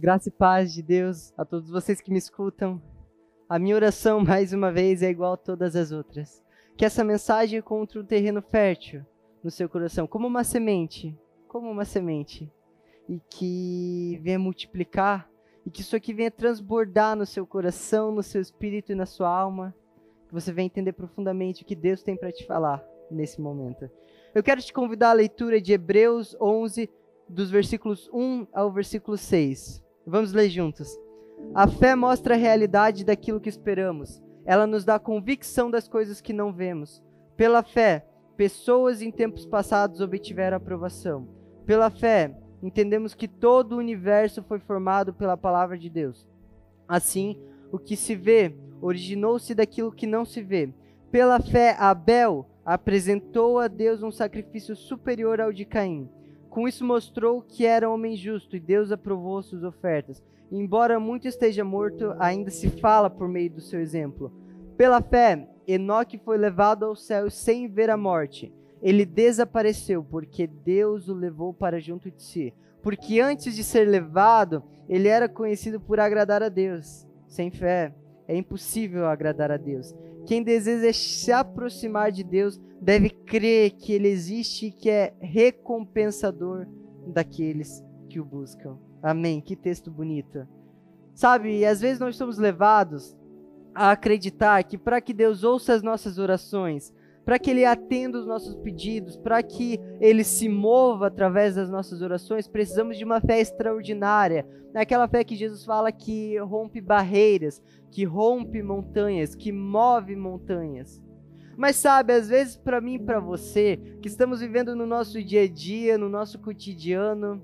Graça e paz de Deus a todos vocês que me escutam. A minha oração, mais uma vez, é igual a todas as outras. Que essa mensagem encontre um terreno fértil no seu coração, como uma semente, como uma semente, e que venha multiplicar, e que isso aqui venha transbordar no seu coração, no seu espírito e na sua alma, que você venha entender profundamente o que Deus tem para te falar nesse momento. Eu quero te convidar à leitura de Hebreus 11, dos versículos 1 ao versículo 6. Vamos ler juntos. A fé mostra a realidade daquilo que esperamos. Ela nos dá convicção das coisas que não vemos. Pela fé, pessoas em tempos passados obtiveram aprovação. Pela fé, entendemos que todo o universo foi formado pela palavra de Deus. Assim, o que se vê originou-se daquilo que não se vê. Pela fé, Abel apresentou a Deus um sacrifício superior ao de Caim. Com isso mostrou que era homem justo e Deus aprovou suas ofertas. embora muito esteja morto, ainda se fala por meio do seu exemplo. Pela fé, Enoque foi levado ao céu sem ver a morte. Ele desapareceu porque Deus o levou para junto de si. Porque antes de ser levado, ele era conhecido por agradar a Deus. Sem fé, é impossível agradar a Deus. Quem deseja se aproximar de Deus deve crer que Ele existe e que é recompensador daqueles que o buscam. Amém. Que texto bonito. Sabe, às vezes nós somos levados a acreditar que para que Deus ouça as nossas orações, para que Ele atenda os nossos pedidos, para que Ele se mova através das nossas orações, precisamos de uma fé extraordinária. Aquela fé que Jesus fala que rompe barreiras, que rompe montanhas, que move montanhas. Mas sabe, às vezes para mim e para você, que estamos vivendo no nosso dia a dia, no nosso cotidiano,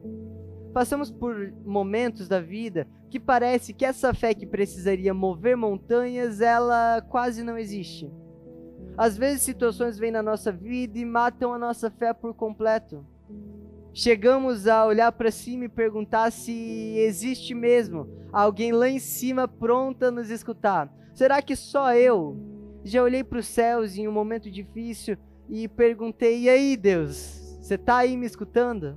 passamos por momentos da vida que parece que essa fé que precisaria mover montanhas, ela quase não existe. Às vezes situações vêm na nossa vida e matam a nossa fé por completo. Chegamos a olhar para cima e perguntar se existe mesmo alguém lá em cima pronta a nos escutar. Será que só eu já olhei para os céus em um momento difícil e perguntei: "E aí, Deus, você está aí me escutando?"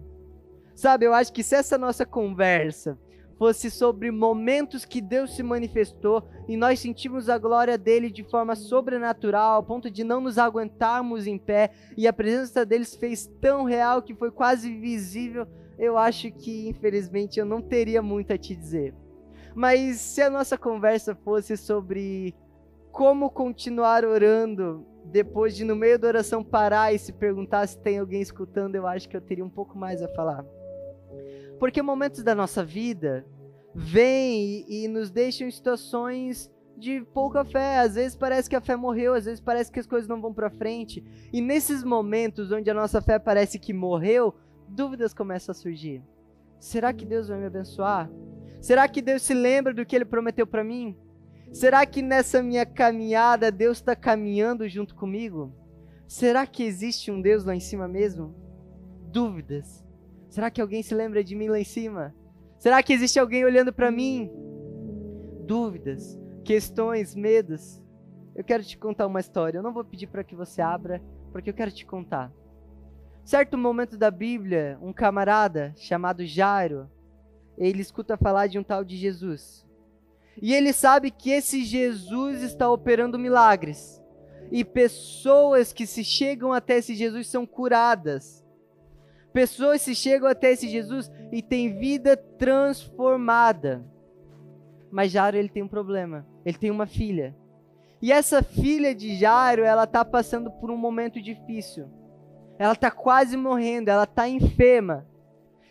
Sabe, eu acho que se essa nossa conversa fosse sobre momentos que Deus se manifestou e nós sentimos a glória dele de forma sobrenatural, ao ponto de não nos aguentarmos em pé, e a presença deles fez tão real que foi quase visível, eu acho que infelizmente eu não teria muito a te dizer. Mas se a nossa conversa fosse sobre como continuar orando depois de no meio da oração parar e se perguntar se tem alguém escutando, eu acho que eu teria um pouco mais a falar. Porque momentos da nossa vida vêm e, nos deixam em situações de pouca fé. Às vezes parece que a fé morreu, às vezes parece que as coisas não vão para frente. E nesses momentos onde a nossa fé parece que morreu, dúvidas começam a surgir. Será que Deus vai me abençoar? Será que Deus se lembra do que Ele prometeu para mim? Será que nessa minha caminhada Deus está caminhando junto comigo? Será que existe um Deus lá em cima mesmo? Dúvidas. Será que alguém se lembra de mim lá em cima? Será que existe alguém olhando para mim? Dúvidas, questões, medos. Eu quero te contar uma história. Eu não vou pedir para que você abra, porque eu quero te contar. Certo momento da Bíblia, um camarada chamado Jairo, ele escuta falar de um tal de Jesus. E ele sabe que esse Jesus está operando milagres. E pessoas que se chegam até esse Jesus são curadas. Pessoas se chegam até esse Jesus e têm vida transformada. Mas Jairo ele tem um problema. Ele tem uma filha. E essa filha de Jairo, ela está passando por um momento difícil. Ela está quase morrendo, ela está enferma.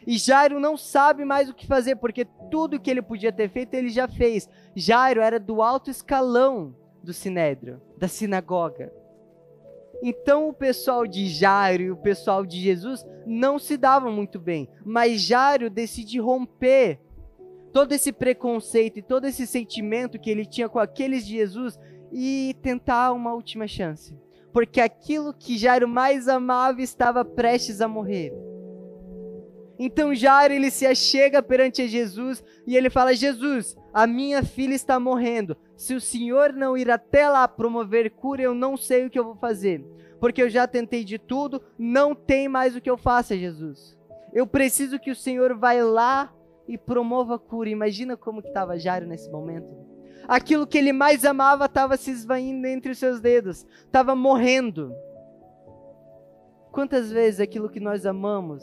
E Jairo não sabe mais o que fazer, porque tudo que ele podia ter feito, ele já fez. Jairo era do alto escalão do sinédrio, da sinagoga. Então o pessoal de Jairo e o pessoal de Jesus não se davam muito bem, mas Jairo decide romper todo esse preconceito e todo esse sentimento que ele tinha com aqueles de Jesus e tentar uma última chance. Porque aquilo que Jairo mais amava estava prestes a morrer. Então Jairo ele se achega perante Jesus e ele fala: Jesus, a minha filha está morrendo. Se o Senhor não ir até lá promover cura, eu não sei o que eu vou fazer. Porque eu já tentei de tudo, não tem mais o que eu faça, Jesus. Eu preciso que o Senhor vá lá e promova cura. Imagina como que estava Jairo nesse momento. Aquilo que ele mais amava estava se esvaindo entre os seus dedos, estava morrendo. Quantas vezes aquilo que nós amamos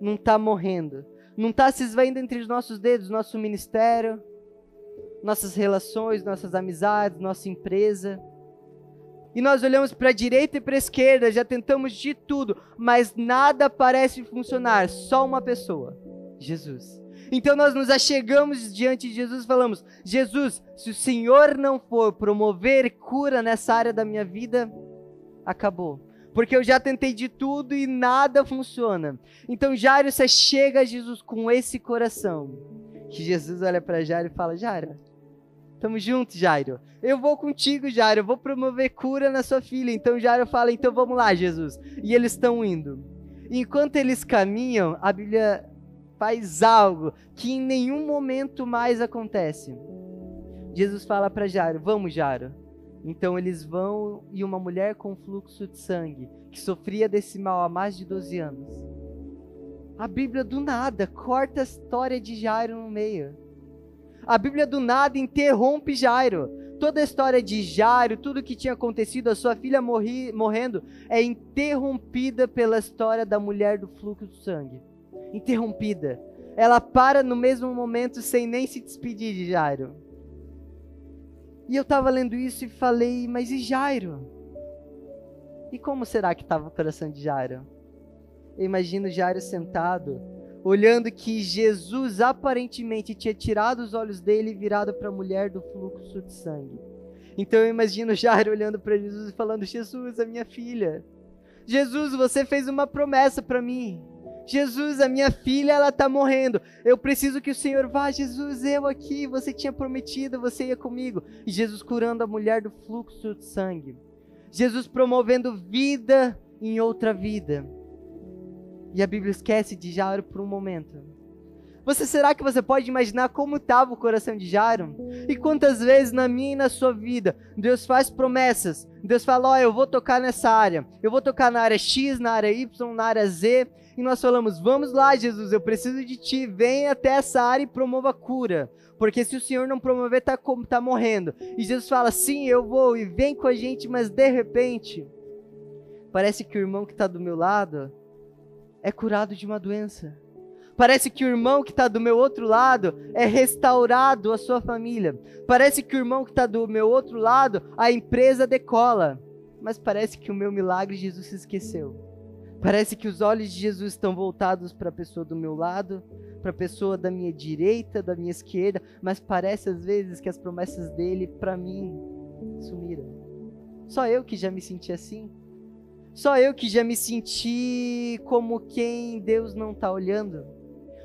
não está morrendo, não está se esvaindo entre os nossos dedos, nosso ministério, nossas relações, nossas amizades, nossa empresa. E nós olhamos para a direita e para a esquerda, já tentamos de tudo, mas nada parece funcionar, só uma pessoa: Jesus. Então nós nos achegamos diante de Jesus e falamos: Jesus, se o Senhor não for promover cura nessa área da minha vida, acabou. Porque eu já tentei de tudo e nada funciona. Então Jairo, você chega a Jesus com esse coração. Que Jesus olha para Jairo e fala: Jairo, Tamo junto, Jairo. Eu vou contigo, Jairo. Eu vou promover cura na sua filha. Então Jairo fala: Então vamos lá, Jesus. E eles estão indo. Enquanto eles caminham, a Bíblia faz algo que em nenhum momento mais acontece. Jesus fala para Jairo: Vamos, Jairo. Então eles vão e uma mulher com fluxo de sangue, que sofria desse mal há mais de 12 anos. A Bíblia do nada corta a história de Jairo no meio. A Bíblia do nada interrompe Jairo. Toda a história de Jairo, tudo que tinha acontecido, a sua filha morri, morrendo, é interrompida pela história da mulher do fluxo de sangue. Interrompida. Ela para no mesmo momento sem nem se despedir de Jairo. E eu estava lendo isso e falei, mas e Jairo? E como será que estava o coração de Jairo? Eu imagino Jairo sentado, olhando que Jesus aparentemente tinha tirado os olhos dele e virado para a mulher do fluxo de sangue. Então eu imagino Jairo olhando para Jesus e falando: Jesus, a minha filha. Jesus, você fez uma promessa para mim. Jesus, a minha filha, ela está morrendo. Eu preciso que o Senhor vá. Jesus, eu aqui. Você tinha prometido, você ia comigo. E Jesus curando a mulher do fluxo de sangue. Jesus promovendo vida em outra vida. E a Bíblia esquece de Jairo por um momento. Você será que você pode imaginar como estava o coração de Jairo? E quantas vezes na minha e na sua vida Deus faz promessas. Deus fala: "Ó, oh, eu vou tocar nessa área. Eu vou tocar na área X, na área Y, na área Z". E nós falamos: "Vamos lá, Jesus, eu preciso de ti. Vem até essa área e promova a cura". Porque se o Senhor não promover, tá como tá morrendo. E Jesus fala: "Sim, eu vou e vem com a gente", mas de repente, parece que o irmão que está do meu lado é curado de uma doença. Parece que o irmão que está do meu outro lado é restaurado a sua família. Parece que o irmão que está do meu outro lado, a empresa decola. Mas parece que o meu milagre Jesus se esqueceu. Parece que os olhos de Jesus estão voltados para a pessoa do meu lado, para a pessoa da minha direita, da minha esquerda, mas parece às vezes que as promessas dele para mim sumiram. Só eu que já me senti assim. Só eu que já me senti como quem Deus não está olhando.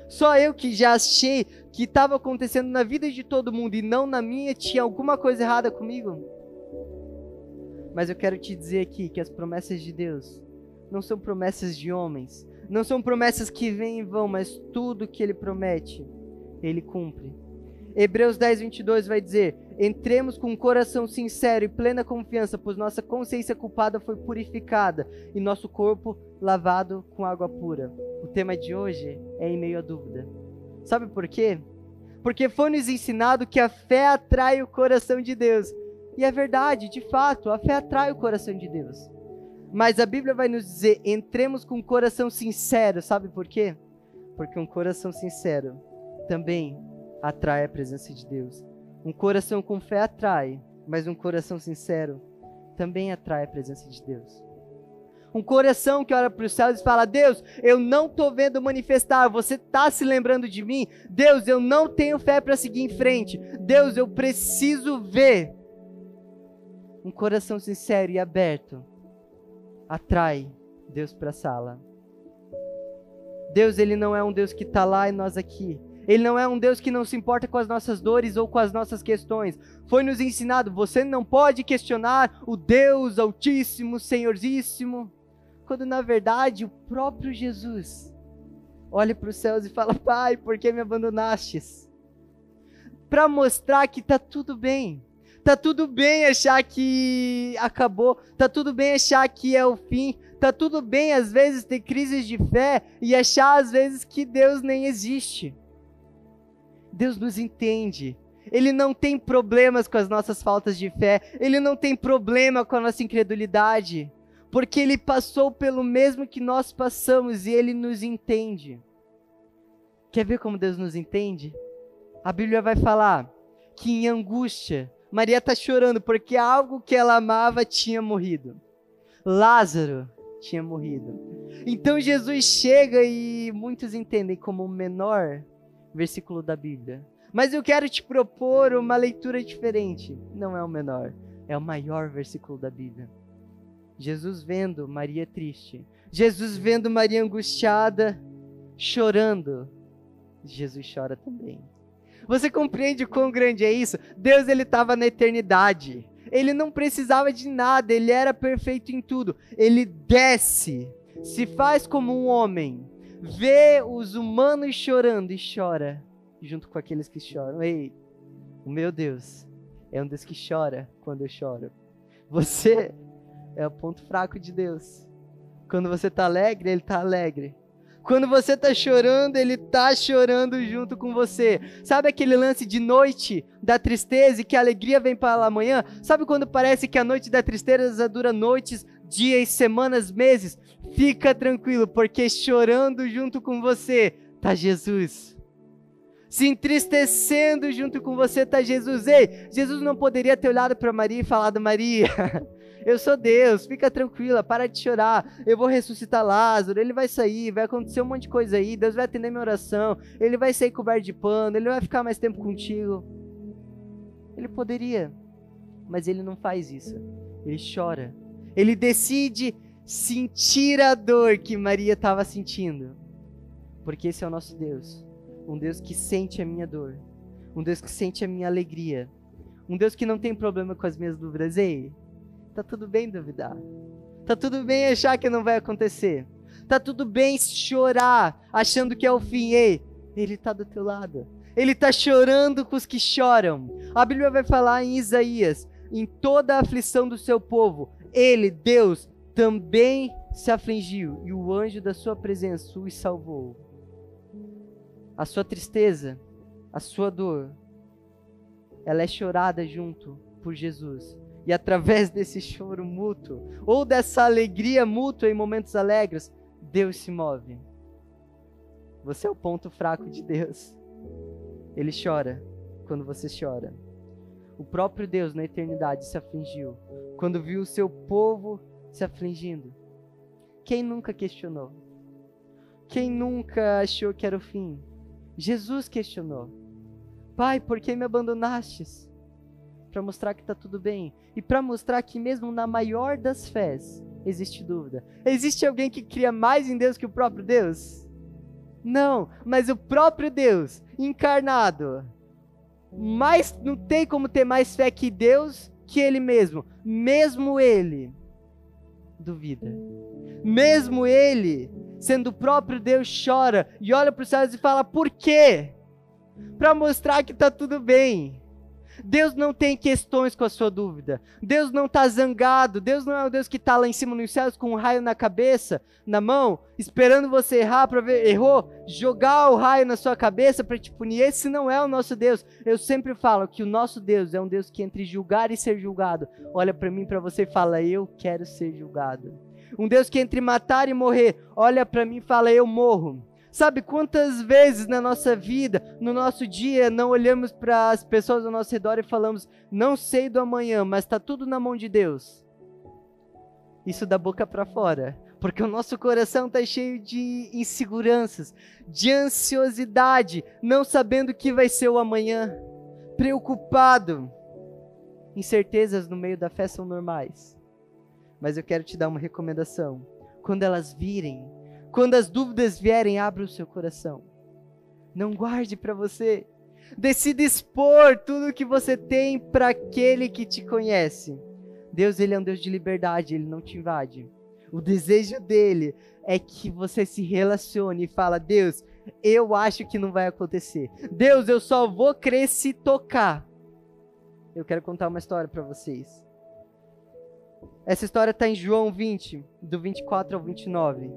Só eu que já achei que estava acontecendo na vida de todo mundo e não na minha, tinha alguma coisa errada comigo. Mas eu quero te dizer aqui que as promessas de Deus não são promessas de homens, não são promessas que vêm e vão, mas tudo que Ele promete, Ele cumpre. Hebreus 10, 22 vai dizer: Entremos com um coração sincero e plena confiança, pois nossa consciência culpada foi purificada e nosso corpo lavado com água pura. O tema de hoje é em meio à dúvida. Sabe por quê? Porque foi nos ensinado que a fé atrai o coração de Deus. E é verdade, de fato, a fé atrai o coração de Deus. Mas a Bíblia vai nos dizer: entremos com um coração sincero. Sabe por quê? Porque um coração sincero também atrai a presença de Deus. Um coração com fé atrai, mas um coração sincero também atrai a presença de Deus. Um coração que olha para os céus e fala: Deus, eu não estou vendo manifestar, você está se lembrando de mim? Deus, eu não tenho fé para seguir em frente. Deus, eu preciso ver. Um coração sincero e aberto atrai Deus para a sala. Deus, ele não é um Deus que está lá e nós aqui. Ele não é um Deus que não se importa com as nossas dores ou com as nossas questões. Foi nos ensinado: você não pode questionar o Deus Altíssimo, Senhoríssimo, quando na verdade o próprio Jesus olha para os céus e fala: Pai, por que me abandonastes? Para mostrar que está tudo bem. Tá tudo bem achar que acabou, tá tudo bem achar que é o fim, tá tudo bem às vezes ter crises de fé e achar às vezes que Deus nem existe. Deus nos entende. Ele não tem problemas com as nossas faltas de fé, ele não tem problema com a nossa incredulidade, porque ele passou pelo mesmo que nós passamos e ele nos entende. Quer ver como Deus nos entende? A Bíblia vai falar que em angústia, Maria está chorando porque algo que ela amava tinha morrido. Lázaro tinha morrido. Então Jesus chega e muitos entendem como o menor versículo da Bíblia. Mas eu quero te propor uma leitura diferente. Não é o menor, é o maior versículo da Bíblia. Jesus vendo Maria triste, Jesus vendo Maria angustiada, chorando, Jesus chora também. Você compreende quão grande é isso? Deus ele estava na eternidade. Ele não precisava de nada, ele era perfeito em tudo. Ele desce, se faz como um homem, vê os humanos chorando e chora junto com aqueles que choram. Ei, o meu Deus é um Deus que chora quando eu choro. Você é o ponto fraco de Deus. Quando você está alegre, Ele está alegre. Quando você está chorando, Ele está chorando junto com você. Sabe aquele lance de noite da tristeza e que a alegria vem para amanhã? Sabe quando parece que a noite da tristeza dura noites, dias, semanas, meses? Fica tranquilo, porque chorando junto com você está Jesus se entristecendo junto com você está Jesus. Ei, Jesus não poderia ter olhado para Maria e falado: Maria, eu sou Deus, fica tranquila, para de chorar. Eu vou ressuscitar Lázaro, ele vai sair, vai acontecer um monte de coisa aí. Deus vai atender minha oração, ele vai sair coberto de pano, ele vai ficar mais tempo contigo. Ele poderia, mas ele não faz isso. Ele chora. Ele decide sentir a dor que Maria estava sentindo, porque esse é o nosso Deus um Deus que sente a minha dor, um Deus que sente a minha alegria, um Deus que não tem problema com as minhas dúvidas. Ei, tá tudo bem duvidar, tá tudo bem achar que não vai acontecer, tá tudo bem chorar achando que é o fim. Ei, Ele tá do teu lado. Ele está chorando com os que choram. A Bíblia vai falar em Isaías: em toda a aflição do seu povo, ele, Deus, também se afligiu, e o anjo da sua presença os salvou a sua tristeza, a sua dor, ela é chorada junto por Jesus. E através desse choro mútuo, ou dessa alegria mútua em momentos alegres, Deus se move. Você é o ponto fraco de Deus. Ele chora quando você chora. O próprio Deus na eternidade se afligiu quando viu o seu povo se afligindo. Quem nunca questionou? Quem nunca achou que era o fim? Jesus questionou: Pai, por que me abandonastes? Para mostrar que está tudo bem e para mostrar que, mesmo na maior das fés, existe dúvida. Existe alguém que cria mais em Deus que o próprio Deus? Não, mas o próprio Deus encarnado, mais não tem como ter mais fé que Deus que Ele mesmo. Mesmo Ele duvida. Mesmo Ele sendo o próprio Deus, chora e olha para os céus e fala: Por quê? Para mostrar que está tudo bem. Deus não tem questões com a sua dúvida. Deus não está zangado. Deus não é o Deus que está lá em cima nos céus com um raio na cabeça, na mão, esperando você errar para ver, errou, jogar o raio na sua cabeça para te punir. Esse não é o nosso Deus. Eu sempre falo que o nosso Deus é um Deus que entre julgar e ser julgado, olha para mim, para você e fala: Eu quero ser julgado. Um Deus que entre matar e morrer, olha para mim e fala: Eu morro. Sabe quantas vezes na nossa vida, no nosso dia, não olhamos para as pessoas ao nosso redor e falamos: Não sei do amanhã, mas está tudo na mão de Deus? Isso da boca para fora, porque o nosso coração está cheio de inseguranças, de ansiosidade, não sabendo o que vai ser o amanhã, preocupado. Incertezas no meio da fé são normais. Mas eu quero te dar uma recomendação. Quando elas virem, quando as dúvidas vierem, abra o seu coração. Não guarde para você. Decida expor tudo que você tem para aquele que te conhece. Deus, ele é um Deus de liberdade, ele não te invade. O desejo dele é que você se relacione e fala: "Deus, eu acho que não vai acontecer. Deus, eu só vou crer se tocar." Eu quero contar uma história para vocês. Essa história está em João 20, do 24 ao 29.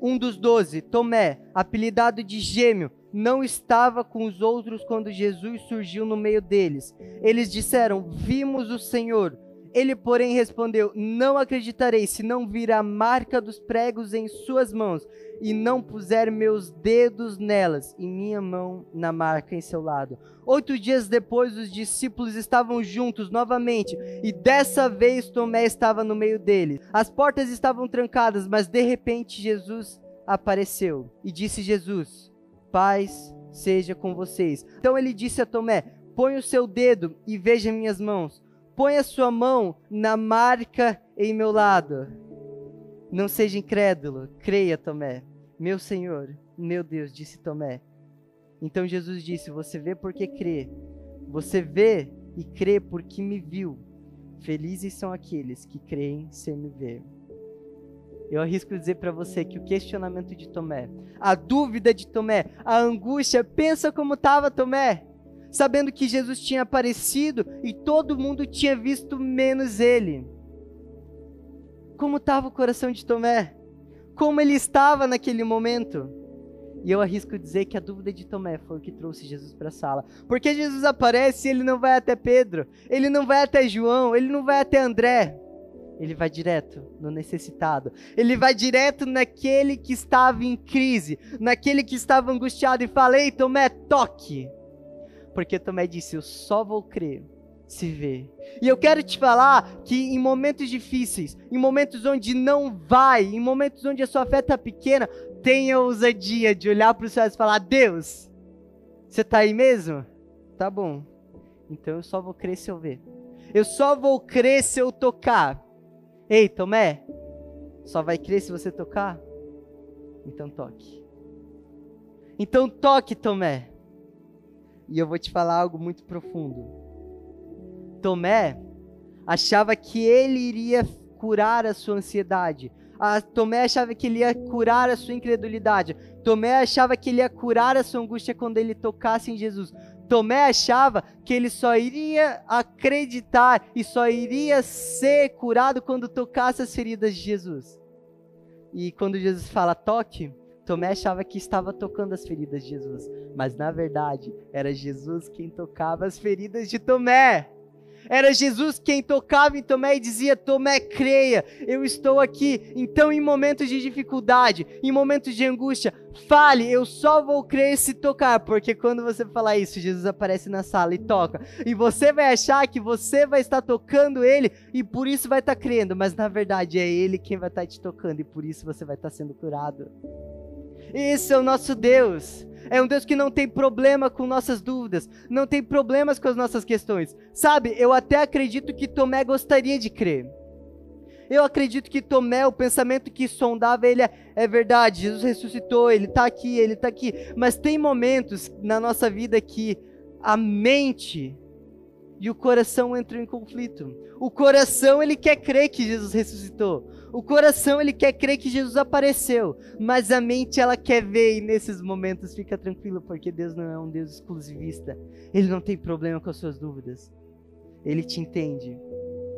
Um dos doze, Tomé, apelidado de Gêmeo, não estava com os outros quando Jesus surgiu no meio deles. Eles disseram: Vimos o Senhor. Ele, porém, respondeu: Não acreditarei se não vir a marca dos pregos em suas mãos e não puser meus dedos nelas e minha mão na marca em seu lado. Oito dias depois, os discípulos estavam juntos novamente e dessa vez Tomé estava no meio deles. As portas estavam trancadas, mas de repente Jesus apareceu e disse: Jesus, paz seja com vocês. Então ele disse a Tomé: Põe o seu dedo e veja minhas mãos. Põe a sua mão na marca em meu lado. Não seja incrédulo, creia, Tomé. Meu Senhor, meu Deus, disse Tomé. Então Jesus disse: Você vê porque crê. Você vê e crê porque me viu. Felizes são aqueles que creem sem me ver. Eu arrisco dizer para você que o questionamento de Tomé, a dúvida de Tomé, a angústia, pensa como estava Tomé, sabendo que Jesus tinha aparecido e todo mundo tinha visto menos ele. Como estava o coração de Tomé? Como ele estava naquele momento? E eu arrisco dizer que a dúvida de Tomé foi o que trouxe Jesus para a sala. Porque Jesus aparece e ele não vai até Pedro, ele não vai até João, ele não vai até André. Ele vai direto no necessitado. Ele vai direto naquele que estava em crise, naquele que estava angustiado e fala: Ei, Tomé, toque. Porque Tomé disse: Eu só vou crer se vê. E eu quero te falar que em momentos difíceis, em momentos onde não vai, em momentos onde a sua fé está pequena, tenha ousadia de olhar para o céu e falar: Deus, você está aí mesmo? Tá bom. Então eu só vou crer se eu ver. Eu só vou crer se eu tocar. Ei, Tomé, só vai crer se você tocar? Então toque. Então toque, Tomé. E eu vou te falar algo muito profundo. Tomé achava que ele iria curar a sua ansiedade. A Tomé achava que ele ia curar a sua incredulidade. Tomé achava que ele ia curar a sua angústia quando ele tocasse em Jesus. Tomé achava que ele só iria acreditar e só iria ser curado quando tocasse as feridas de Jesus. E quando Jesus fala toque, Tomé achava que estava tocando as feridas de Jesus, mas na verdade era Jesus quem tocava as feridas de Tomé. Era Jesus quem tocava em Tomé e dizia: Tomé, creia, eu estou aqui. Então, em momentos de dificuldade, em momentos de angústia, fale, eu só vou crer se tocar. Porque quando você falar isso, Jesus aparece na sala e toca. E você vai achar que você vai estar tocando ele e por isso vai estar crendo. Mas na verdade é ele quem vai estar te tocando e por isso você vai estar sendo curado. Esse é o nosso Deus. É um Deus que não tem problema com nossas dúvidas, não tem problemas com as nossas questões. Sabe, eu até acredito que Tomé gostaria de crer. Eu acredito que Tomé, o pensamento que sondava ele é, é verdade. Jesus ressuscitou, ele está aqui, ele está aqui. Mas tem momentos na nossa vida que a mente e o coração entram em conflito. O coração ele quer crer que Jesus ressuscitou. O coração ele quer crer que Jesus apareceu, mas a mente ela quer ver e nesses momentos fica tranquilo porque Deus não é um Deus exclusivista. Ele não tem problema com as suas dúvidas. Ele te entende.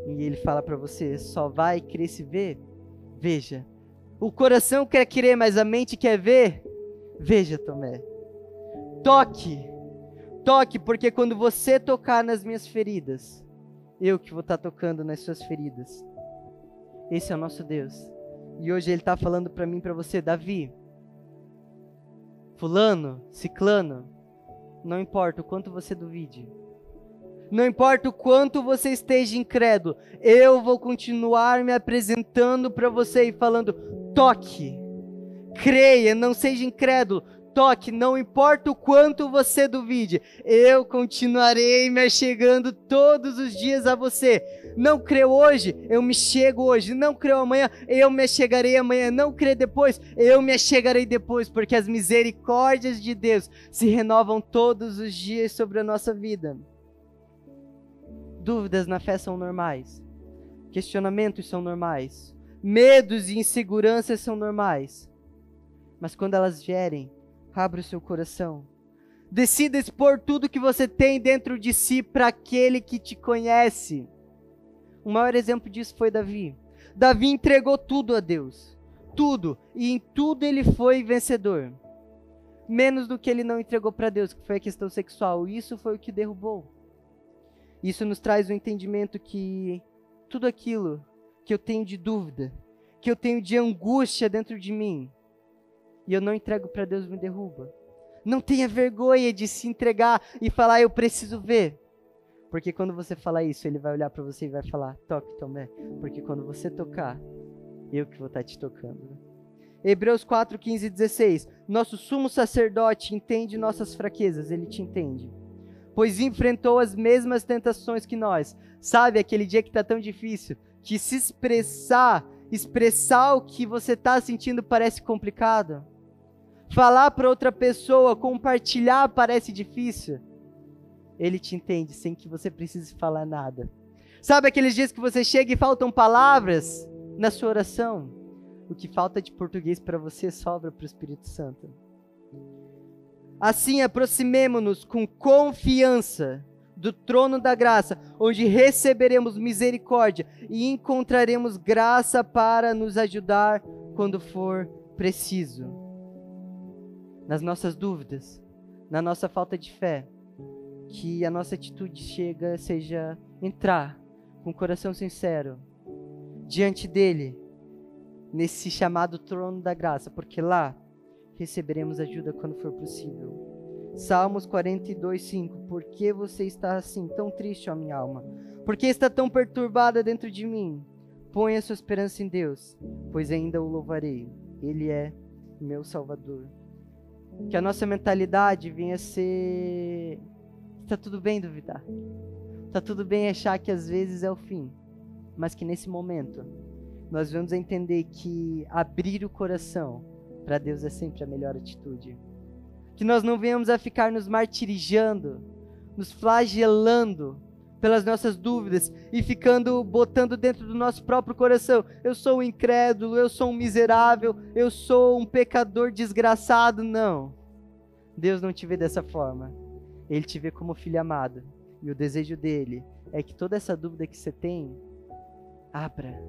E ele fala para você, só vai crer se ver. Veja. O coração quer crer, mas a mente quer ver. Veja, Tomé. Toque Toque, porque quando você tocar nas minhas feridas, eu que vou estar tocando nas suas feridas. Esse é o nosso Deus. E hoje ele está falando para mim, para você, Davi, fulano, ciclano, não importa o quanto você duvide, não importa o quanto você esteja incrédulo, eu vou continuar me apresentando para você e falando: toque, creia, não seja incrédulo, toque, não importa o quanto você duvide, eu continuarei me chegando todos os dias a você. Não creu hoje, eu me chego hoje. Não creu amanhã, eu me chegarei amanhã. Não crê depois, eu me chegarei depois, porque as misericórdias de Deus se renovam todos os dias sobre a nossa vida. Dúvidas na fé são normais. Questionamentos são normais. Medos e inseguranças são normais. Mas quando elas vierem, Abra o seu coração. Decida expor tudo que você tem dentro de si para aquele que te conhece. O maior exemplo disso foi Davi. Davi entregou tudo a Deus. tudo, e em tudo ele foi vencedor. Menos do que ele não entregou para Deus, que foi a questão sexual. Isso foi o que derrubou. Isso nos traz o entendimento que tudo aquilo que eu tenho de dúvida, que eu tenho de angústia dentro de mim, e eu não entrego para Deus, me derruba. Não tenha vergonha de se entregar e falar, eu preciso ver. Porque quando você falar isso, ele vai olhar para você e vai falar, toque, Tomé. Porque quando você tocar, eu que vou estar tá te tocando. Hebreus 4, 15 e 16. Nosso sumo sacerdote entende nossas fraquezas, ele te entende. Pois enfrentou as mesmas tentações que nós. Sabe aquele dia que está tão difícil? Que se expressar, expressar o que você está sentindo parece complicado? Falar para outra pessoa, compartilhar parece difícil? Ele te entende sem que você precise falar nada. Sabe aqueles dias que você chega e faltam palavras na sua oração? O que falta de português para você sobra para o Espírito Santo. Assim, aproximemo-nos com confiança do trono da graça, onde receberemos misericórdia e encontraremos graça para nos ajudar quando for preciso. Nas nossas dúvidas, na nossa falta de fé, que a nossa atitude chega seja entrar com o coração sincero diante dele nesse chamado trono da graça, porque lá receberemos ajuda quando for possível. Salmos 42, 5. Por que você está assim, tão triste, ó minha alma? Por que está tão perturbada dentro de mim? Ponha sua esperança em Deus, pois ainda o louvarei. Ele é meu Salvador. Que a nossa mentalidade venha a ser. Está tudo bem duvidar. Está tudo bem achar que às vezes é o fim. Mas que nesse momento nós vamos entender que abrir o coração para Deus é sempre a melhor atitude que nós não venhamos a ficar nos martirizando, nos flagelando pelas nossas dúvidas e ficando botando dentro do nosso próprio coração: eu sou um incrédulo, eu sou um miserável, eu sou um pecador desgraçado. Não. Deus não te vê dessa forma. Ele te vê como filho amado. E o desejo dele é que toda essa dúvida que você tem, abra,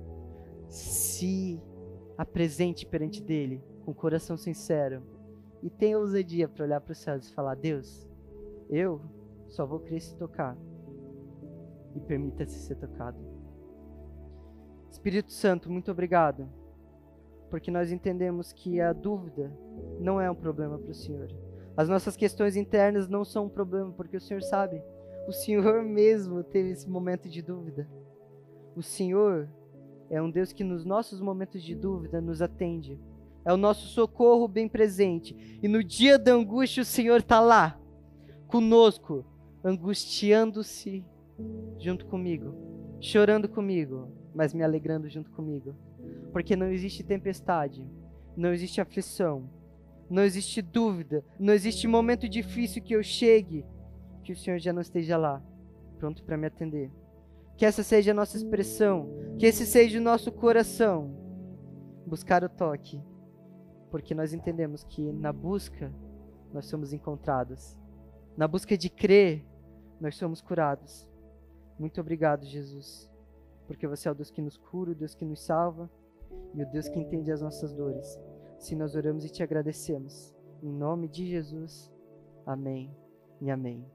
se apresente perante dele com coração sincero e tenha ousadia para olhar para os céus e falar: Deus, eu só vou querer se tocar e permita-se ser tocado. Espírito Santo, muito obrigado, porque nós entendemos que a dúvida não é um problema para o Senhor. As nossas questões internas não são um problema, porque o Senhor sabe. O Senhor mesmo teve esse momento de dúvida. O Senhor é um Deus que nos nossos momentos de dúvida nos atende é o nosso socorro bem presente. E no dia da angústia, o Senhor está lá, conosco, angustiando-se junto comigo, chorando comigo, mas me alegrando junto comigo. Porque não existe tempestade, não existe aflição, não existe dúvida, não existe momento difícil que eu chegue que o Senhor já não esteja lá, pronto para me atender. Que essa seja a nossa expressão, que esse seja o nosso coração. Buscar o toque porque nós entendemos que na busca nós somos encontrados. Na busca de crer, nós somos curados. Muito obrigado, Jesus, porque você é o Deus que nos cura, o Deus que nos salva e o Deus que entende as nossas dores. Se nós oramos e te agradecemos. Em nome de Jesus. Amém e amém.